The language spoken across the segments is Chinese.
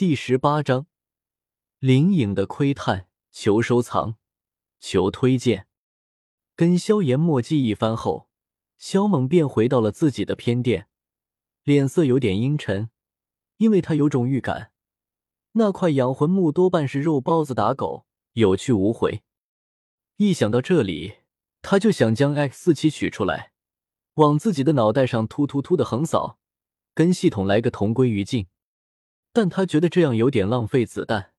第十八章，灵影的窥探，求收藏，求推荐。跟萧炎墨迹一番后，萧猛便回到了自己的偏殿，脸色有点阴沉，因为他有种预感，那块养魂木多半是肉包子打狗，有去无回。一想到这里，他就想将 X 四七取出来，往自己的脑袋上突突突的横扫，跟系统来个同归于尽。但他觉得这样有点浪费子弹，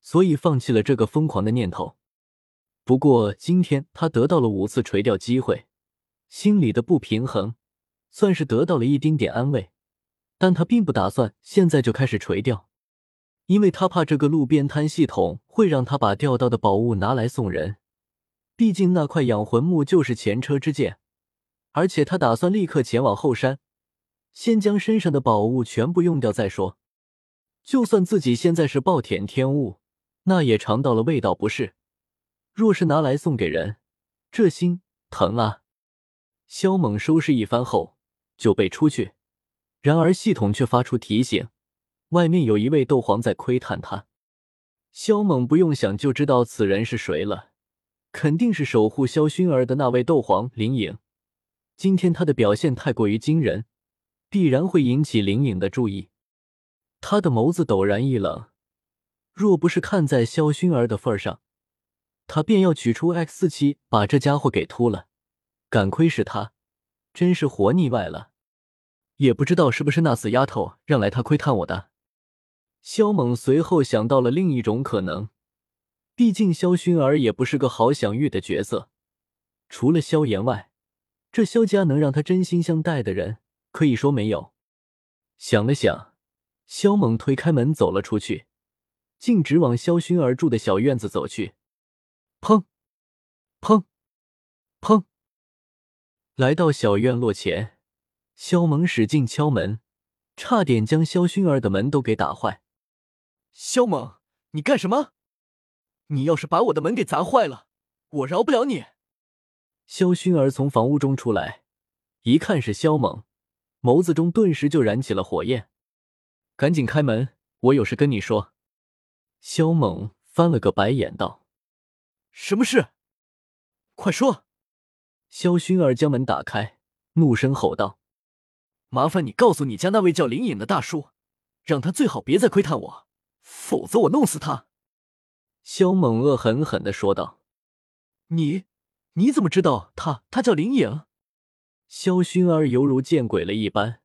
所以放弃了这个疯狂的念头。不过今天他得到了五次垂钓机会，心里的不平衡算是得到了一丁点安慰。但他并不打算现在就开始垂钓，因为他怕这个路边摊系统会让他把钓到的宝物拿来送人。毕竟那块养魂木就是前车之鉴，而且他打算立刻前往后山，先将身上的宝物全部用掉再说。就算自己现在是暴殄天物，那也尝到了味道，不是？若是拿来送给人，这心疼啊！萧猛收拾一番后，就被出去。然而系统却发出提醒，外面有一位斗皇在窥探他。萧猛不用想就知道此人是谁了，肯定是守护萧薰儿的那位斗皇林颖。今天他的表现太过于惊人，必然会引起林颖的注意。他的眸子陡然一冷，若不是看在萧薰儿的份上，他便要取出 X 四七把这家伙给秃了。敢窥视他，真是活腻歪了。也不知道是不是那死丫头让来他窥探我的。萧猛随后想到了另一种可能，毕竟萧薰儿也不是个好享誉的角色。除了萧炎外，这萧家能让他真心相待的人，可以说没有。想了想。萧猛推开门走了出去，径直往萧薰儿住的小院子走去。砰，砰，砰！来到小院落前，萧猛使劲敲门，差点将萧薰儿的门都给打坏。萧猛，你干什么？你要是把我的门给砸坏了，我饶不了你！萧薰儿从房屋中出来，一看是萧猛，眸子中顿时就燃起了火焰。赶紧开门，我有事跟你说。萧猛翻了个白眼道：“什么事？快说！”萧薰儿将门打开，怒声吼道：“麻烦你告诉你家那位叫林隐的大叔，让他最好别再窥探我，否则我弄死他。”萧猛恶狠狠的说道：“你你怎么知道他他叫林隐？”萧薰儿犹如见鬼了一般，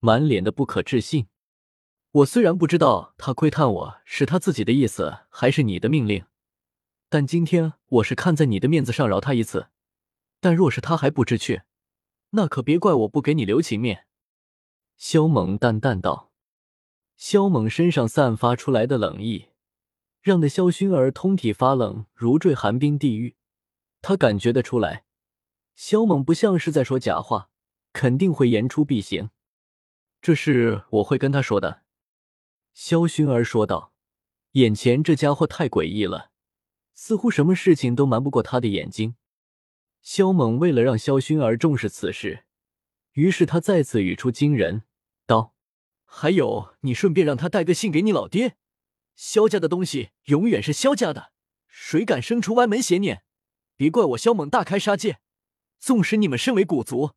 满脸的不可置信。我虽然不知道他窥探我是他自己的意思还是你的命令，但今天我是看在你的面子上饶他一次。但若是他还不知趣，那可别怪我不给你留情面。”萧猛淡淡道。萧猛身上散发出来的冷意，让的萧薰儿通体发冷，如坠寒冰地狱。他感觉得出来，萧猛不像是在说假话，肯定会言出必行。这事我会跟他说的。萧薰儿说道：“眼前这家伙太诡异了，似乎什么事情都瞒不过他的眼睛。”萧猛为了让萧薰儿重视此事，于是他再次语出惊人，道：“还有，你顺便让他带个信给你老爹。萧家的东西永远是萧家的，谁敢生出歪门邪念，别怪我萧猛大开杀戒。纵使你们身为古族，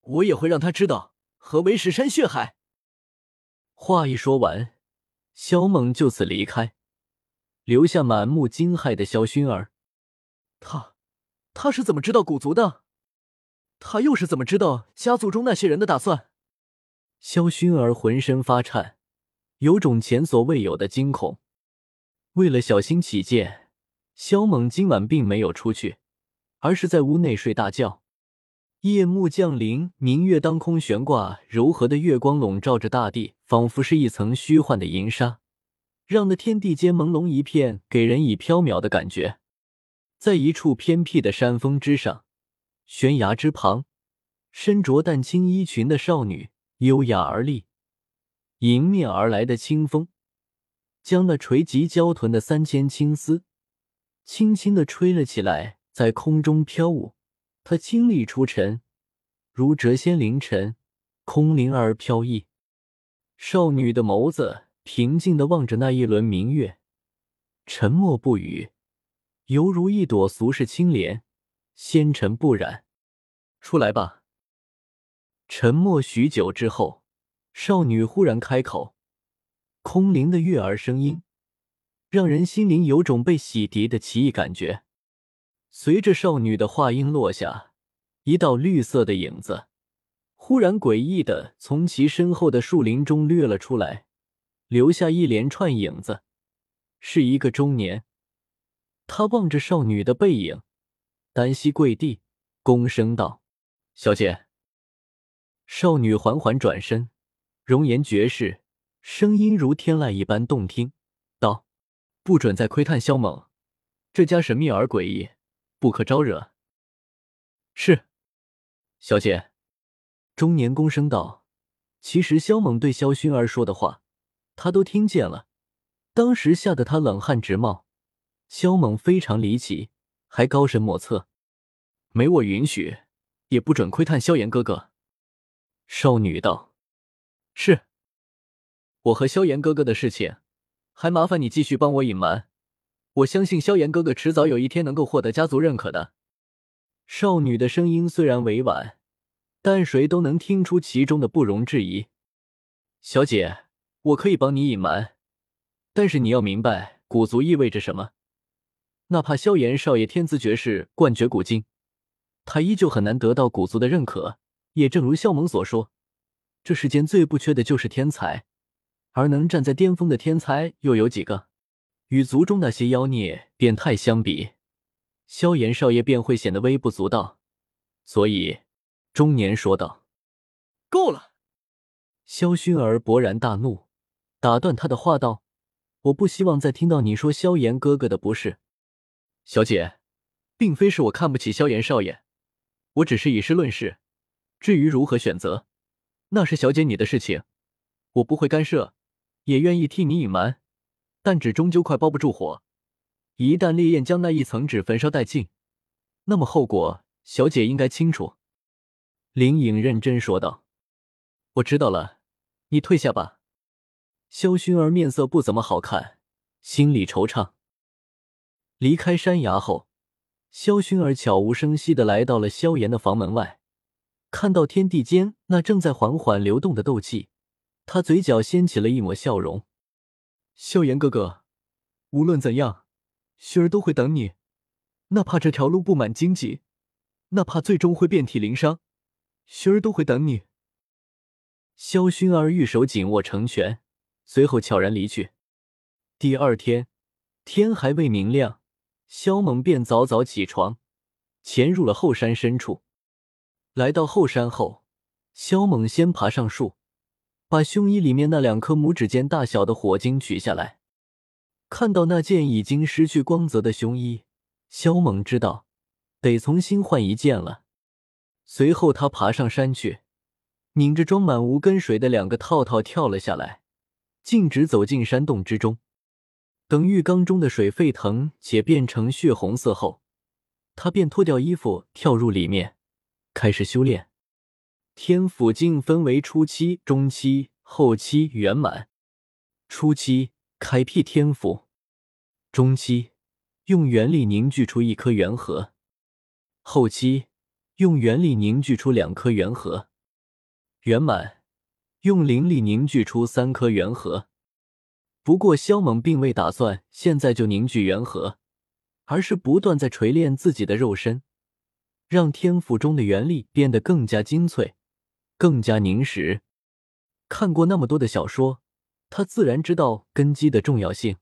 我也会让他知道何为石山血海。”话一说完。萧猛就此离开，留下满目惊骇的萧薰儿。他，他是怎么知道古族的？他又是怎么知道家族中那些人的打算？萧薰儿浑身发颤，有种前所未有的惊恐。为了小心起见，萧猛今晚并没有出去，而是在屋内睡大觉。夜幕降临，明月当空悬挂，柔和的月光笼罩着大地，仿佛是一层虚幻的银纱，让那天地间朦胧一片，给人以飘渺的感觉。在一处偏僻的山峰之上，悬崖之旁，身着淡青衣裙的少女优雅而立，迎面而来的清风，将那垂及娇臀的三千青丝，轻轻的吹了起来，在空中飘舞。她清丽出尘，如谪仙凌尘，空灵而飘逸。少女的眸子平静的望着那一轮明月，沉默不语，犹如一朵俗世清莲，纤尘不染。出来吧。沉默许久之后，少女忽然开口，空灵的悦耳声音，让人心灵有种被洗涤的奇异感觉。随着少女的话音落下，一道绿色的影子忽然诡异的从其身后的树林中掠了出来。留下一连串影子，是一个中年。他望着少女的背影，单膝跪地，躬声道：“小姐。”少女缓缓转身，容颜绝世，声音如天籁一般动听，道：“不准再窥探萧猛，这家神秘而诡异，不可招惹。”是，小姐。中年公声道：“其实萧猛对萧薰儿说的话。”他都听见了，当时吓得他冷汗直冒。萧猛非常离奇，还高深莫测，没我允许，也不准窥探萧炎哥哥。少女道：“是，我和萧炎哥哥的事情，还麻烦你继续帮我隐瞒。我相信萧炎哥哥迟早有一天能够获得家族认可的。”少女的声音虽然委婉，但谁都能听出其中的不容置疑。小姐。我可以帮你隐瞒，但是你要明白古族意味着什么。哪怕萧炎少爷天资绝世，冠绝古今，他依旧很难得到古族的认可。也正如萧猛所说，这世间最不缺的就是天才，而能站在巅峰的天才又有几个？与族中那些妖孽变态相比，萧炎少爷便会显得微不足道。所以，中年说道：“够了。”萧薰儿勃然大怒。打断他的话道：“我不希望再听到你说萧炎哥哥的不是，小姐，并非是我看不起萧炎少爷，我只是以事论事。至于如何选择，那是小姐你的事情，我不会干涉，也愿意替你隐瞒。但纸终究快包不住火，一旦烈焰将那一层纸焚烧殆尽，那么后果，小姐应该清楚。”林颖认真说道：“我知道了，你退下吧。”萧薰儿面色不怎么好看，心里惆怅。离开山崖后，萧薰儿悄无声息的来到了萧炎的房门外，看到天地间那正在缓缓流动的斗气，他嘴角掀起了一抹笑容。萧炎哥哥，无论怎样，薰儿都会等你，哪怕这条路布满荆棘，哪怕最终会遍体鳞伤，薰儿都会等你。萧薰儿玉手紧握成拳。随后悄然离去。第二天天还未明亮，萧猛便早早起床，潜入了后山深处。来到后山后，萧猛先爬上树，把胸衣里面那两颗拇指尖大小的火晶取下来。看到那件已经失去光泽的胸衣，萧猛知道得重新换一件了。随后他爬上山去，拧着装满无根水的两个套套跳了下来。径直走进山洞之中，等浴缸中的水沸腾且变成血红色后，他便脱掉衣服跳入里面，开始修炼。天府境分为初期、中期、后期圆满。初期开辟天府，中期用元力凝聚出一颗元核，后期用元力凝聚出两颗元核，圆满。用灵力凝聚出三颗元核，不过萧猛并未打算现在就凝聚元核，而是不断在锤炼自己的肉身，让天赋中的元力变得更加精粹，更加凝实。看过那么多的小说，他自然知道根基的重要性。